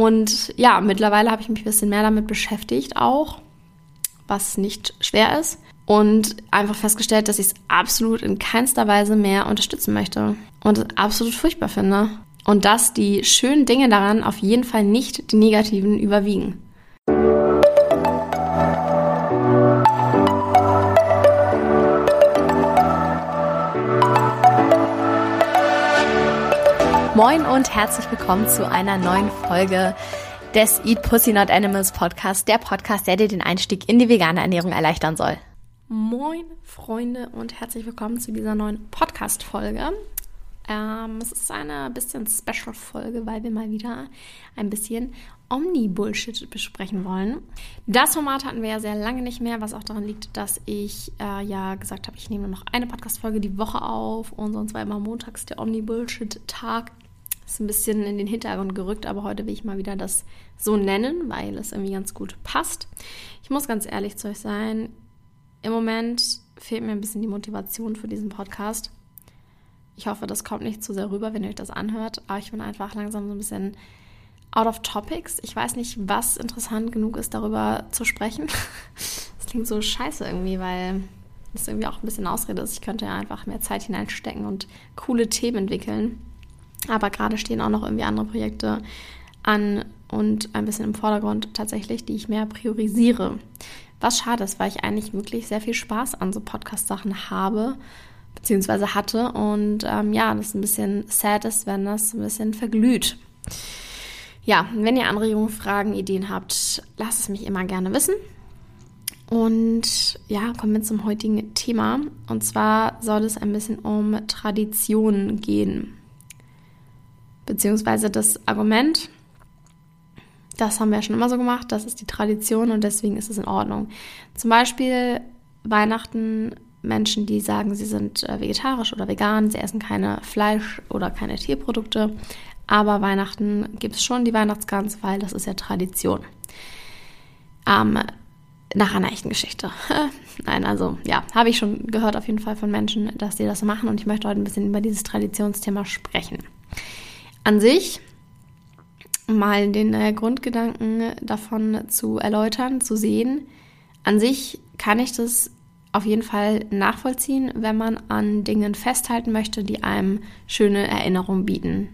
Und ja, mittlerweile habe ich mich ein bisschen mehr damit beschäftigt auch, was nicht schwer ist. Und einfach festgestellt, dass ich es absolut in keinster Weise mehr unterstützen möchte. Und es absolut furchtbar finde. Und dass die schönen Dinge daran auf jeden Fall nicht die negativen überwiegen. Moin und herzlich willkommen zu einer neuen Folge des Eat Pussy Not Animals Podcast, der Podcast, der dir den Einstieg in die vegane Ernährung erleichtern soll. Moin Freunde und herzlich willkommen zu dieser neuen Podcast-Folge. Ähm, es ist eine bisschen Special-Folge, weil wir mal wieder ein bisschen Omni-Bullshit besprechen wollen. Das Format hatten wir ja sehr lange nicht mehr, was auch daran liegt, dass ich äh, ja gesagt habe, ich nehme nur noch eine Podcast-Folge die Woche auf und sonst war immer montags der Omni-Bullshit-Tag. Ist ein bisschen in den Hintergrund gerückt, aber heute will ich mal wieder das so nennen, weil es irgendwie ganz gut passt. Ich muss ganz ehrlich zu euch sein, im Moment fehlt mir ein bisschen die Motivation für diesen Podcast. Ich hoffe, das kommt nicht zu sehr rüber, wenn ihr euch das anhört, aber ich bin einfach langsam so ein bisschen out of topics. Ich weiß nicht, was interessant genug ist, darüber zu sprechen. Das klingt so scheiße irgendwie, weil das irgendwie auch ein bisschen Ausrede ist. Ich könnte ja einfach mehr Zeit hineinstecken und coole Themen entwickeln. Aber gerade stehen auch noch irgendwie andere Projekte an und ein bisschen im Vordergrund tatsächlich, die ich mehr priorisiere. Was schade ist, weil ich eigentlich wirklich sehr viel Spaß an so Podcast-Sachen habe, beziehungsweise hatte. Und ähm, ja, das ein bisschen sad ist, wenn das ein bisschen verglüht. Ja, wenn ihr Anregungen, Fragen, Ideen habt, lasst es mich immer gerne wissen. Und ja, kommen wir zum heutigen Thema. Und zwar soll es ein bisschen um Traditionen gehen beziehungsweise das Argument, das haben wir schon immer so gemacht, das ist die Tradition und deswegen ist es in Ordnung. Zum Beispiel Weihnachten, Menschen, die sagen, sie sind äh, vegetarisch oder vegan, sie essen keine Fleisch oder keine Tierprodukte, aber Weihnachten gibt es schon die Weihnachtsgans, weil das ist ja Tradition. Ähm, nach einer echten Geschichte. Nein, also ja, habe ich schon gehört auf jeden Fall von Menschen, dass sie das machen und ich möchte heute ein bisschen über dieses Traditionsthema sprechen an sich mal den äh, Grundgedanken davon zu erläutern, zu sehen. An sich kann ich das auf jeden Fall nachvollziehen, wenn man an Dingen festhalten möchte, die einem schöne Erinnerungen bieten,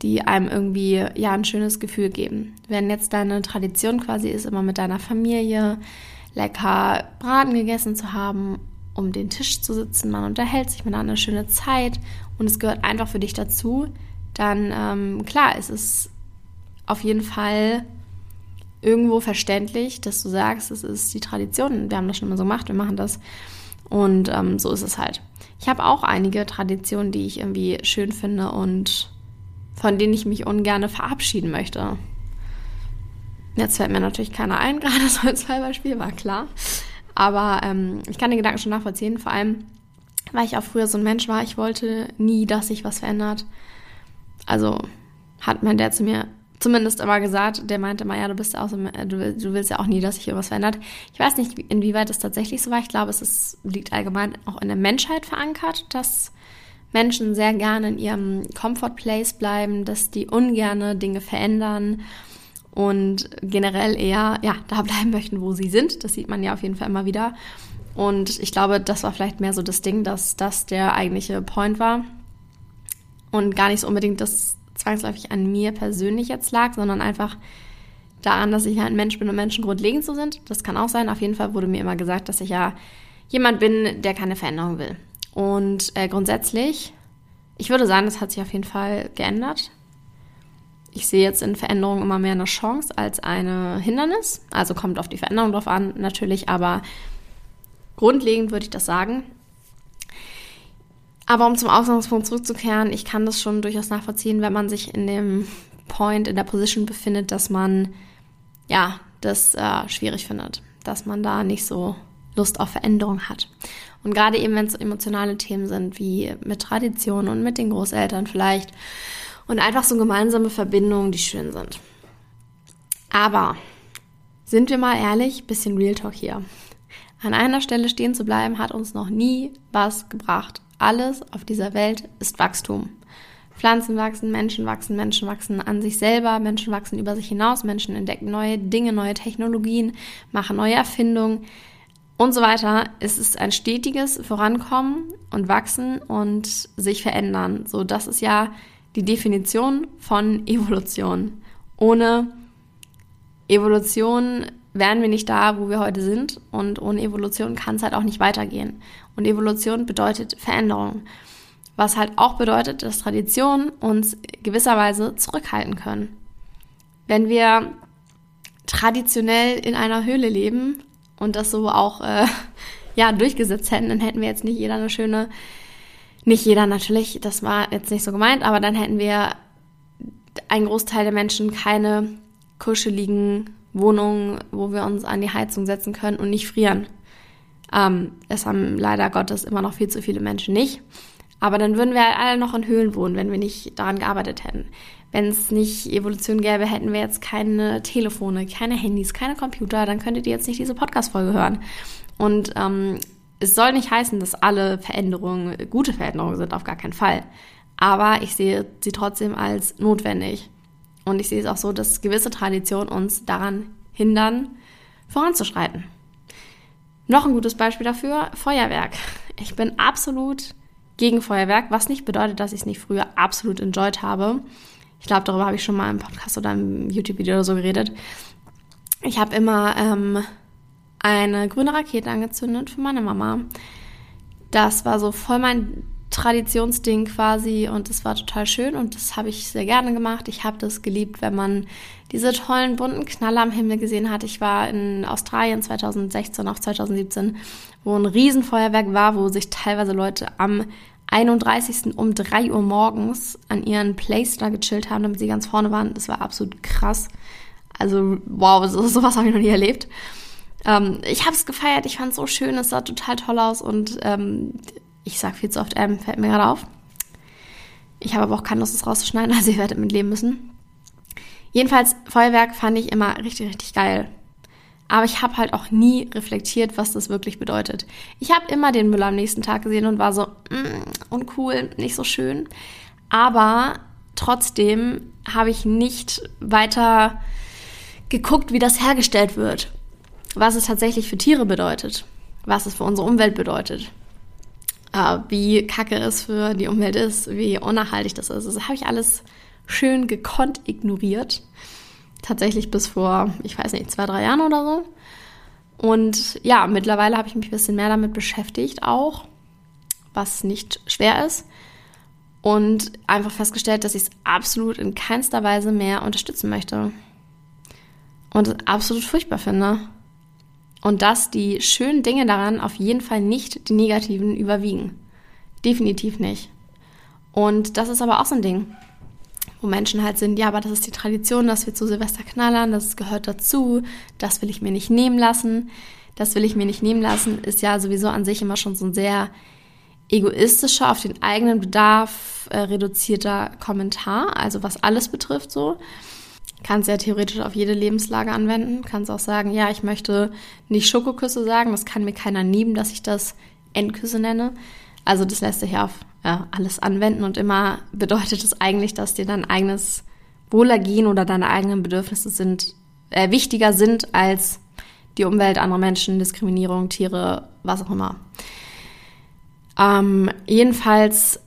die einem irgendwie ja ein schönes Gefühl geben. Wenn jetzt deine Tradition quasi ist, immer mit deiner Familie lecker Braten gegessen zu haben, um den Tisch zu sitzen, man unterhält sich, man hat eine schöne Zeit und es gehört einfach für dich dazu, dann ähm, klar, es ist auf jeden Fall irgendwo verständlich, dass du sagst, es ist die Tradition. Wir haben das schon immer so gemacht, wir machen das. Und ähm, so ist es halt. Ich habe auch einige Traditionen, die ich irgendwie schön finde und von denen ich mich ungern verabschieden möchte. Jetzt fällt mir natürlich keiner ein, gerade so als Fallbeispiel, war klar. Aber ähm, ich kann den Gedanken schon nachvollziehen, vor allem, weil ich auch früher so ein Mensch war, ich wollte nie, dass sich was verändert. Also hat mein Dad zu mir zumindest immer gesagt, der meinte mal, ja, du bist ja auch so, äh, du, willst ja auch nie, dass sich irgendwas verändert. Ich weiß nicht, inwieweit das tatsächlich so war. Ich glaube, es ist, liegt allgemein auch in der Menschheit verankert, dass Menschen sehr gerne in ihrem Comfort Place bleiben, dass die ungerne Dinge verändern und generell eher, ja, da bleiben möchten, wo sie sind. Das sieht man ja auf jeden Fall immer wieder. Und ich glaube, das war vielleicht mehr so das Ding, dass das der eigentliche Point war und gar nicht so unbedingt das zwangsläufig an mir persönlich jetzt lag, sondern einfach daran, dass ich ja ein Mensch bin und Menschen grundlegend so sind. Das kann auch sein. Auf jeden Fall wurde mir immer gesagt, dass ich ja jemand bin, der keine Veränderung will. Und äh, grundsätzlich, ich würde sagen, das hat sich auf jeden Fall geändert. Ich sehe jetzt in Veränderungen immer mehr eine Chance als eine Hindernis. Also kommt auf die Veränderung drauf an, natürlich, aber grundlegend würde ich das sagen. Aber um zum Ausgangspunkt zurückzukehren, ich kann das schon durchaus nachvollziehen, wenn man sich in dem Point, in der Position befindet, dass man ja das äh, schwierig findet, dass man da nicht so Lust auf Veränderung hat. Und gerade eben, wenn es so emotionale Themen sind, wie mit Tradition und mit den Großeltern vielleicht und einfach so gemeinsame Verbindungen, die schön sind. Aber sind wir mal ehrlich, bisschen Real Talk hier. An einer Stelle stehen zu bleiben, hat uns noch nie was gebracht. Alles auf dieser Welt ist Wachstum. Pflanzen wachsen, Menschen wachsen, Menschen wachsen an sich selber, Menschen wachsen über sich hinaus, Menschen entdecken neue Dinge, neue Technologien, machen neue Erfindungen und so weiter. Es ist ein stetiges Vorankommen und Wachsen und sich verändern. So, das ist ja die Definition von Evolution. Ohne Evolution wären wir nicht da, wo wir heute sind und ohne Evolution kann es halt auch nicht weitergehen. Und Evolution bedeutet Veränderung was halt auch bedeutet, dass Traditionen uns gewisserweise zurückhalten können. Wenn wir traditionell in einer Höhle leben und das so auch äh, ja, durchgesetzt hätten, dann hätten wir jetzt nicht jeder eine schöne, nicht jeder natürlich, das war jetzt nicht so gemeint, aber dann hätten wir ein Großteil der Menschen keine kuscheligen Wohnungen, wo wir uns an die Heizung setzen können und nicht frieren. Ähm, es haben leider Gottes immer noch viel zu viele Menschen nicht. Aber dann würden wir alle noch in Höhlen wohnen, wenn wir nicht daran gearbeitet hätten. Wenn es nicht Evolution gäbe, hätten wir jetzt keine Telefone, keine Handys, keine Computer, dann könntet ihr jetzt nicht diese Podcast-Folge hören. Und ähm, es soll nicht heißen, dass alle Veränderungen gute Veränderungen sind, auf gar keinen Fall. Aber ich sehe sie trotzdem als notwendig. Und ich sehe es auch so, dass gewisse Traditionen uns daran hindern, voranzuschreiten. Noch ein gutes Beispiel dafür, Feuerwerk. Ich bin absolut gegen Feuerwerk, was nicht bedeutet, dass ich es nicht früher absolut enjoyed habe. Ich glaube, darüber habe ich schon mal im Podcast oder im YouTube-Video oder so geredet. Ich habe immer ähm, eine grüne Rakete angezündet für meine Mama. Das war so voll mein Traditionsding quasi und das war total schön und das habe ich sehr gerne gemacht. Ich habe das geliebt, wenn man diese tollen bunten Knaller am Himmel gesehen hat. Ich war in Australien 2016, auch 2017, wo ein Riesenfeuerwerk war, wo sich teilweise Leute am 31. um 3 Uhr morgens an ihren Place da gechillt haben, damit sie ganz vorne waren. Das war absolut krass. Also, wow, so, sowas habe ich noch nie erlebt. Ähm, ich habe es gefeiert, ich fand es so schön, es sah total toll aus und ähm, ich sag viel zu oft M, fällt mir gerade auf. Ich habe aber auch keine Lust, es rauszuschneiden, also ihr werdet mit leben müssen. Jedenfalls, Feuerwerk fand ich immer richtig, richtig geil. Aber ich habe halt auch nie reflektiert, was das wirklich bedeutet. Ich habe immer den Müll am nächsten Tag gesehen und war so, mm, uncool, nicht so schön. Aber trotzdem habe ich nicht weiter geguckt, wie das hergestellt wird. Was es tatsächlich für Tiere bedeutet. Was es für unsere Umwelt bedeutet. Äh, wie kacke es für die Umwelt ist, wie unnachhaltig das ist. Das habe ich alles schön gekonnt ignoriert tatsächlich bis vor, ich weiß nicht, zwei, drei Jahren oder so. Und ja, mittlerweile habe ich mich ein bisschen mehr damit beschäftigt auch, was nicht schwer ist. Und einfach festgestellt, dass ich es absolut in keinster Weise mehr unterstützen möchte. Und es absolut furchtbar finde. Und dass die schönen Dinge daran auf jeden Fall nicht die negativen überwiegen. Definitiv nicht. Und das ist aber auch so ein Ding wo Menschen halt sind, ja, aber das ist die Tradition, dass wir zu Silvester knallern, das gehört dazu, das will ich mir nicht nehmen lassen. Das will ich mir nicht nehmen lassen, ist ja sowieso an sich immer schon so ein sehr egoistischer, auf den eigenen Bedarf äh, reduzierter Kommentar, also was alles betrifft so. Kannst ja theoretisch auf jede Lebenslage anwenden. Kannst auch sagen, ja, ich möchte nicht Schokoküsse sagen, das kann mir keiner nehmen, dass ich das Endküsse nenne. Also das lässt sich ja auf ja, alles anwenden und immer bedeutet es eigentlich, dass dir dein eigenes Wohlergehen oder deine eigenen Bedürfnisse sind, äh, wichtiger sind als die Umwelt, andere Menschen, Diskriminierung, Tiere, was auch immer. Ähm, jedenfalls,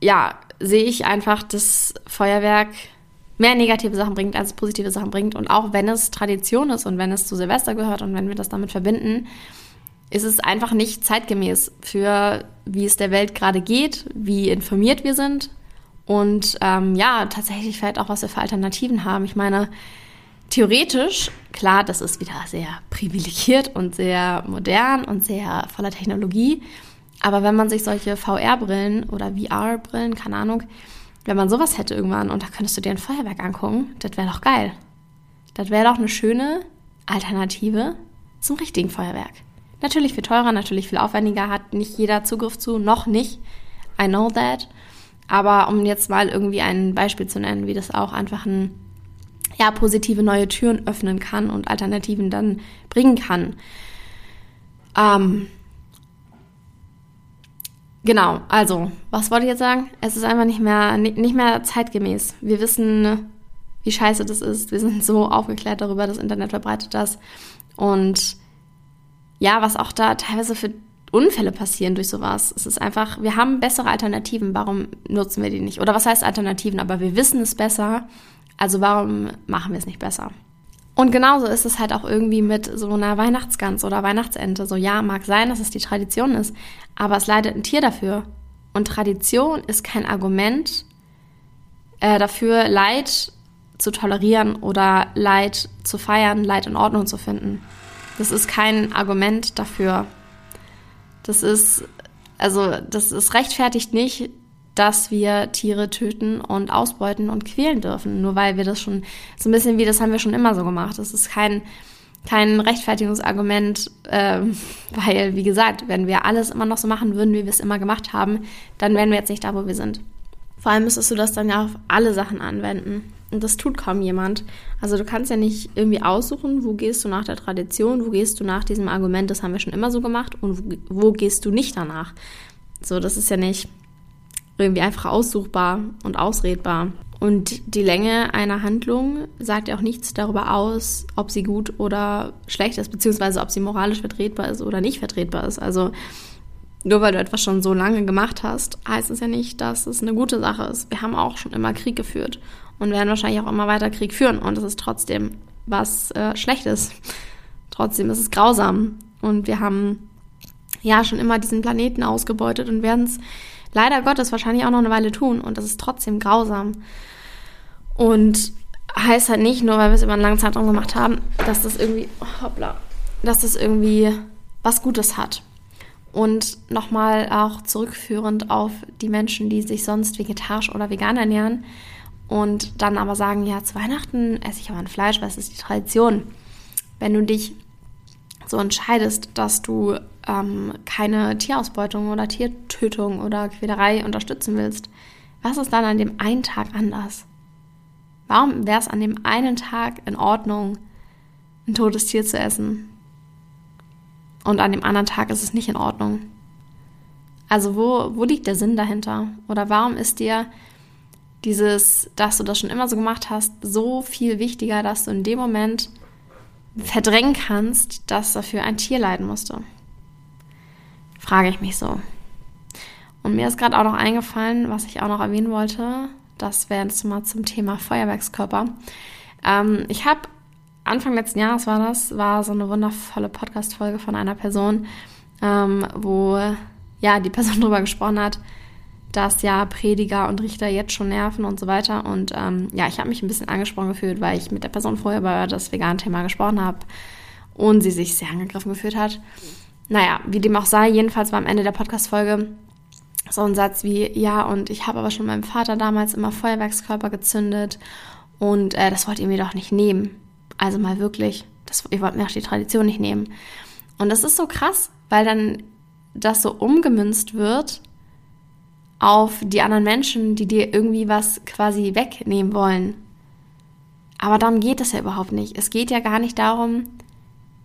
ja, sehe ich einfach, dass Feuerwerk mehr negative Sachen bringt, als positive Sachen bringt. Und auch wenn es Tradition ist und wenn es zu Silvester gehört und wenn wir das damit verbinden, ist es einfach nicht zeitgemäß für, wie es der Welt gerade geht, wie informiert wir sind und ähm, ja, tatsächlich vielleicht auch, was wir für Alternativen haben. Ich meine, theoretisch, klar, das ist wieder sehr privilegiert und sehr modern und sehr voller Technologie. Aber wenn man sich solche VR-Brillen oder VR-Brillen, keine Ahnung, wenn man sowas hätte irgendwann und da könntest du dir ein Feuerwerk angucken, das wäre doch geil. Das wäre doch eine schöne Alternative zum richtigen Feuerwerk. Natürlich viel teurer, natürlich viel aufwendiger, hat nicht jeder Zugriff zu, noch nicht. I know that. Aber um jetzt mal irgendwie ein Beispiel zu nennen, wie das auch einfach ein, ja, positive neue Türen öffnen kann und Alternativen dann bringen kann. Ähm, genau, also, was wollte ich jetzt sagen? Es ist einfach nicht mehr, nicht mehr zeitgemäß. Wir wissen, wie scheiße das ist. Wir sind so aufgeklärt darüber, das Internet verbreitet das. Und ja, was auch da teilweise für Unfälle passieren durch sowas. Es ist einfach, wir haben bessere Alternativen, warum nutzen wir die nicht? Oder was heißt Alternativen? Aber wir wissen es besser, also warum machen wir es nicht besser? Und genauso ist es halt auch irgendwie mit so einer Weihnachtsgans oder Weihnachtsente. So, ja, mag sein, dass es die Tradition ist, aber es leidet ein Tier dafür. Und Tradition ist kein Argument äh, dafür, Leid zu tolerieren oder Leid zu feiern, Leid in Ordnung zu finden. Das ist kein Argument dafür, das ist, also, das ist rechtfertigt nicht, dass wir Tiere töten und ausbeuten und quälen dürfen, nur weil wir das schon so ein bisschen wie das haben wir schon immer so gemacht. Das ist kein kein Rechtfertigungsargument, äh, weil wie gesagt, wenn wir alles immer noch so machen würden, wie wir es immer gemacht haben, dann wären wir jetzt nicht da, wo wir sind. Vor allem müsstest du das dann ja auf alle Sachen anwenden. Und das tut kaum jemand. Also du kannst ja nicht irgendwie aussuchen, wo gehst du nach der Tradition, wo gehst du nach diesem Argument, das haben wir schon immer so gemacht und wo, wo gehst du nicht danach. So, das ist ja nicht irgendwie einfach aussuchbar und ausredbar. Und die Länge einer Handlung sagt ja auch nichts darüber aus, ob sie gut oder schlecht ist, beziehungsweise ob sie moralisch vertretbar ist oder nicht vertretbar ist. Also nur weil du etwas schon so lange gemacht hast, heißt es ja nicht, dass es eine gute Sache ist. Wir haben auch schon immer Krieg geführt und werden wahrscheinlich auch immer weiter Krieg führen. Und es ist trotzdem was äh, Schlechtes. Trotzdem ist es grausam. Und wir haben ja schon immer diesen Planeten ausgebeutet und werden es leider Gottes wahrscheinlich auch noch eine Weile tun. Und das ist trotzdem grausam. Und heißt halt nicht, nur weil wir es über einen langen Zeitraum gemacht haben, dass das irgendwie, hoppla, dass das irgendwie was Gutes hat. Und nochmal auch zurückführend auf die Menschen, die sich sonst vegetarisch oder vegan ernähren, und dann aber sagen, ja, zu Weihnachten esse ich aber ein Fleisch, weil es ist die Tradition. Wenn du dich so entscheidest, dass du ähm, keine Tierausbeutung oder Tiertötung oder Quälerei unterstützen willst, was ist dann an dem einen Tag anders? Warum wäre es an dem einen Tag in Ordnung, ein totes Tier zu essen? Und an dem anderen Tag ist es nicht in Ordnung. Also wo, wo liegt der Sinn dahinter? Oder warum ist dir dieses, dass du das schon immer so gemacht hast, so viel wichtiger, dass du in dem Moment verdrängen kannst, dass dafür ein Tier leiden musste. Frage ich mich so. Und mir ist gerade auch noch eingefallen, was ich auch noch erwähnen wollte. Das wäre jetzt mal zum Thema Feuerwerkskörper. Ähm, ich habe Anfang letzten Jahres war das, war so eine wundervolle Podcast-Folge von einer Person, ähm, wo ja die Person darüber gesprochen hat, dass ja Prediger und Richter jetzt schon nerven und so weiter. Und ähm, ja, ich habe mich ein bisschen angesprochen gefühlt, weil ich mit der Person vorher über das vegane Thema gesprochen habe und sie sich sehr angegriffen gefühlt hat. Naja, wie dem auch sei, jedenfalls war am Ende der Podcast-Folge so ein Satz wie, ja, und ich habe aber schon meinem Vater damals immer Feuerwerkskörper gezündet und äh, das wollt ihr mir doch nicht nehmen. Also mal wirklich, das, ihr wollt mir auch die Tradition nicht nehmen. Und das ist so krass, weil dann das so umgemünzt wird auf die anderen Menschen, die dir irgendwie was quasi wegnehmen wollen. Aber darum geht es ja überhaupt nicht. Es geht ja gar nicht darum,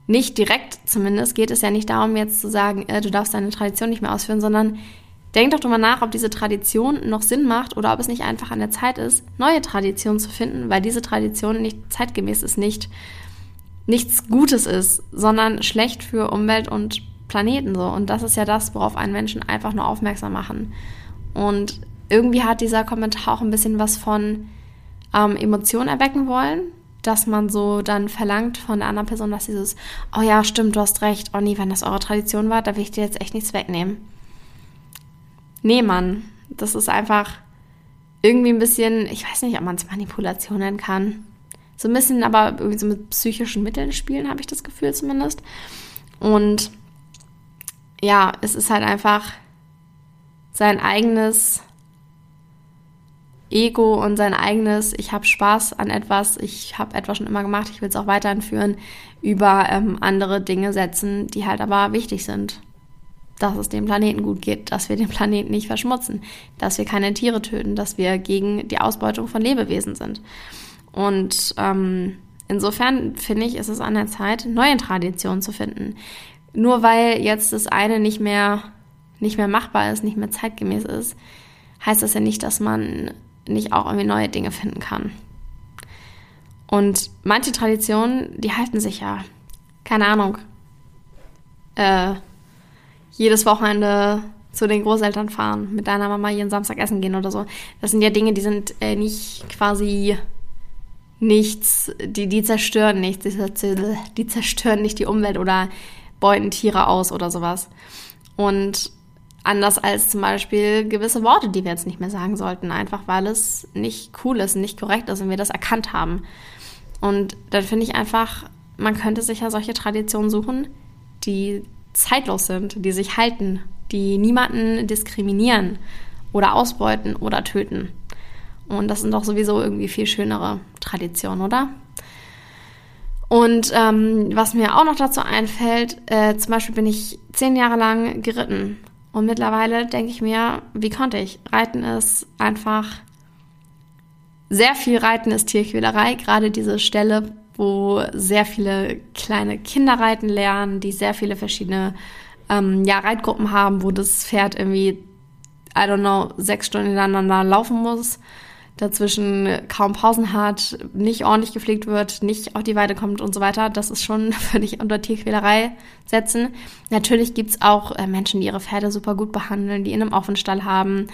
nicht direkt zumindest, geht es ja nicht darum, jetzt zu sagen, äh, du darfst deine Tradition nicht mehr ausführen, sondern denk doch drüber nach, ob diese Tradition noch Sinn macht oder ob es nicht einfach an der Zeit ist, neue Traditionen zu finden, weil diese Tradition nicht zeitgemäß ist, nicht nichts Gutes ist, sondern schlecht für Umwelt und Planeten so. Und das ist ja das, worauf einen Menschen einfach nur aufmerksam machen. Und irgendwie hat dieser Kommentar auch ein bisschen was von ähm, Emotionen erwecken wollen, dass man so dann verlangt von der anderen Person, dass dieses, oh ja, stimmt, du hast recht, oh nee, wenn das eure Tradition war, da will ich dir jetzt echt nichts wegnehmen. Nee, Mann, das ist einfach irgendwie ein bisschen, ich weiß nicht, ob man es Manipulation nennen kann. So ein bisschen, aber irgendwie so mit psychischen Mitteln spielen, habe ich das Gefühl zumindest. Und ja, es ist halt einfach sein eigenes Ego und sein eigenes, ich habe Spaß an etwas, ich habe etwas schon immer gemacht, ich will es auch weiterhin führen, über ähm, andere Dinge setzen, die halt aber wichtig sind. Dass es dem Planeten gut geht, dass wir den Planeten nicht verschmutzen, dass wir keine Tiere töten, dass wir gegen die Ausbeutung von Lebewesen sind. Und ähm, insofern finde ich, ist es an der Zeit, neue Traditionen zu finden. Nur weil jetzt das eine nicht mehr nicht mehr machbar ist, nicht mehr zeitgemäß ist, heißt das ja nicht, dass man nicht auch irgendwie neue Dinge finden kann. Und manche Traditionen, die halten sich ja, keine Ahnung, äh, jedes Wochenende zu den Großeltern fahren, mit deiner Mama jeden Samstag essen gehen oder so. Das sind ja Dinge, die sind äh, nicht quasi nichts, die, die zerstören nichts, die, die zerstören nicht die Umwelt oder beuten Tiere aus oder sowas. Und anders als zum Beispiel gewisse Worte, die wir jetzt nicht mehr sagen sollten, einfach weil es nicht cool ist, nicht korrekt ist und wir das erkannt haben. Und dann finde ich einfach, man könnte sich ja solche Traditionen suchen, die zeitlos sind, die sich halten, die niemanden diskriminieren oder ausbeuten oder töten. Und das sind doch sowieso irgendwie viel schönere Traditionen, oder? Und ähm, was mir auch noch dazu einfällt, äh, zum Beispiel bin ich zehn Jahre lang geritten. Und mittlerweile denke ich mir, wie konnte ich? Reiten ist einfach sehr viel Reiten ist Tierquälerei. Gerade diese Stelle, wo sehr viele kleine Kinder reiten lernen, die sehr viele verschiedene ähm, ja, Reitgruppen haben, wo das Pferd irgendwie, I don't know, sechs Stunden ineinander laufen muss, dazwischen kaum Pausen hat, nicht ordentlich gepflegt wird, nicht auf die Weide kommt und so weiter. Das ist schon, würde ich unter Tierquälerei setzen. Natürlich gibt's auch äh, Menschen, die ihre Pferde super gut behandeln, die in einem Offenstall haben,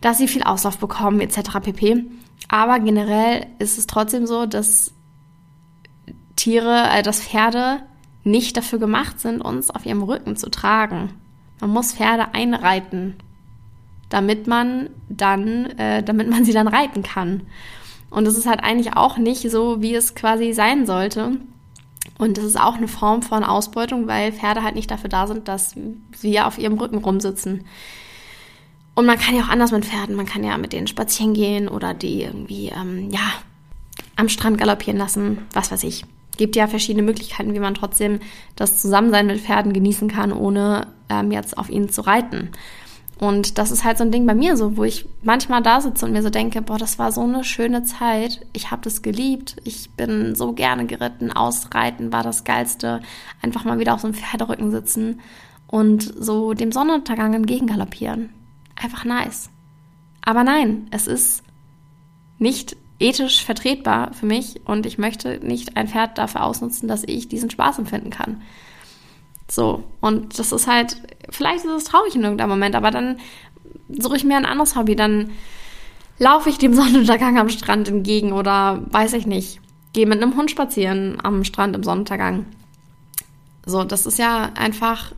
dass sie viel Auslauf bekommen, etc. pp. Aber generell ist es trotzdem so, dass Tiere, äh, dass Pferde nicht dafür gemacht sind, uns auf ihrem Rücken zu tragen. Man muss Pferde einreiten, damit man dann, äh, damit man sie dann reiten kann. Und das ist halt eigentlich auch nicht so, wie es quasi sein sollte. Und das ist auch eine Form von Ausbeutung, weil Pferde halt nicht dafür da sind, dass wir auf ihrem Rücken rumsitzen. Und man kann ja auch anders mit Pferden. Man kann ja mit denen spazieren gehen oder die irgendwie, ähm, ja, am Strand galoppieren lassen, was weiß ich gibt ja verschiedene Möglichkeiten, wie man trotzdem das Zusammensein mit Pferden genießen kann, ohne ähm, jetzt auf ihnen zu reiten. Und das ist halt so ein Ding bei mir so, wo ich manchmal da sitze und mir so denke, boah, das war so eine schöne Zeit. Ich habe das geliebt. Ich bin so gerne geritten. Ausreiten war das Geilste. Einfach mal wieder auf so einem Pferderücken sitzen und so dem Sonnenuntergang entgegengaloppieren. Einfach nice. Aber nein, es ist nicht ethisch vertretbar für mich und ich möchte nicht ein Pferd dafür ausnutzen, dass ich diesen Spaß empfinden kann. So, und das ist halt, vielleicht ist es traurig in irgendeinem Moment, aber dann suche ich mir ein anderes Hobby, dann laufe ich dem Sonnenuntergang am Strand entgegen oder weiß ich nicht, gehe mit einem Hund spazieren am Strand im Sonnenuntergang. So, das ist ja einfach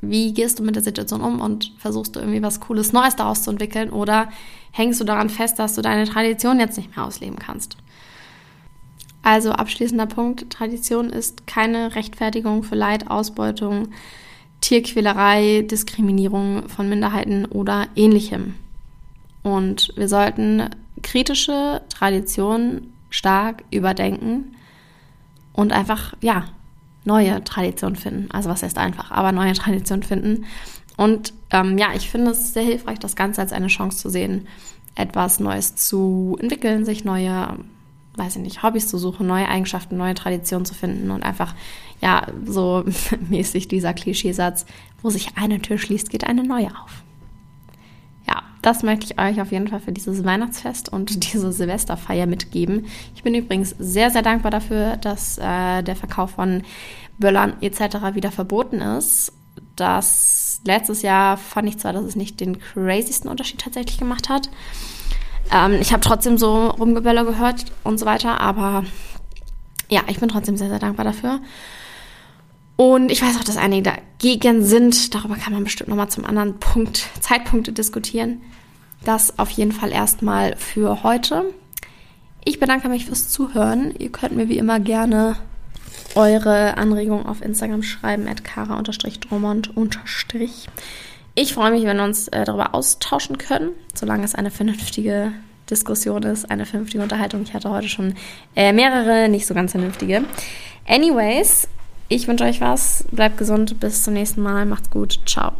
wie gehst du mit der Situation um und versuchst du irgendwie was Cooles Neues daraus zu entwickeln oder hängst du daran fest, dass du deine Tradition jetzt nicht mehr ausleben kannst? Also abschließender Punkt, Tradition ist keine Rechtfertigung für Leid, Ausbeutung, Tierquälerei, Diskriminierung von Minderheiten oder ähnlichem. Und wir sollten kritische Traditionen stark überdenken und einfach, ja, neue Traditionen finden. Also was heißt einfach, aber neue Traditionen finden. Und ähm, ja, ich finde es sehr hilfreich, das Ganze als eine Chance zu sehen, etwas Neues zu entwickeln, sich neue, weiß ich nicht, Hobbys zu suchen, neue Eigenschaften, neue Traditionen zu finden und einfach, ja, so mäßig dieser Klischeesatz, wo sich eine Tür schließt, geht eine neue auf das möchte ich euch auf jeden Fall für dieses Weihnachtsfest und diese Silvesterfeier mitgeben. Ich bin übrigens sehr, sehr dankbar dafür, dass äh, der Verkauf von Böllern etc. wieder verboten ist. Das letztes Jahr fand ich zwar, dass es nicht den crazysten Unterschied tatsächlich gemacht hat. Ähm, ich habe trotzdem so Rumgeböller gehört und so weiter, aber ja, ich bin trotzdem sehr, sehr dankbar dafür. Und ich weiß auch, dass einige dagegen sind. Darüber kann man bestimmt nochmal zum anderen Punkt, Zeitpunkte diskutieren. Das auf jeden Fall erstmal für heute. Ich bedanke mich fürs Zuhören. Ihr könnt mir wie immer gerne eure Anregungen auf Instagram schreiben, at kara-dromont- Ich freue mich, wenn wir uns äh, darüber austauschen können, solange es eine vernünftige Diskussion ist, eine vernünftige Unterhaltung. Ich hatte heute schon äh, mehrere, nicht so ganz vernünftige. Anyways, ich wünsche euch was. Bleibt gesund. Bis zum nächsten Mal. Macht's gut. Ciao.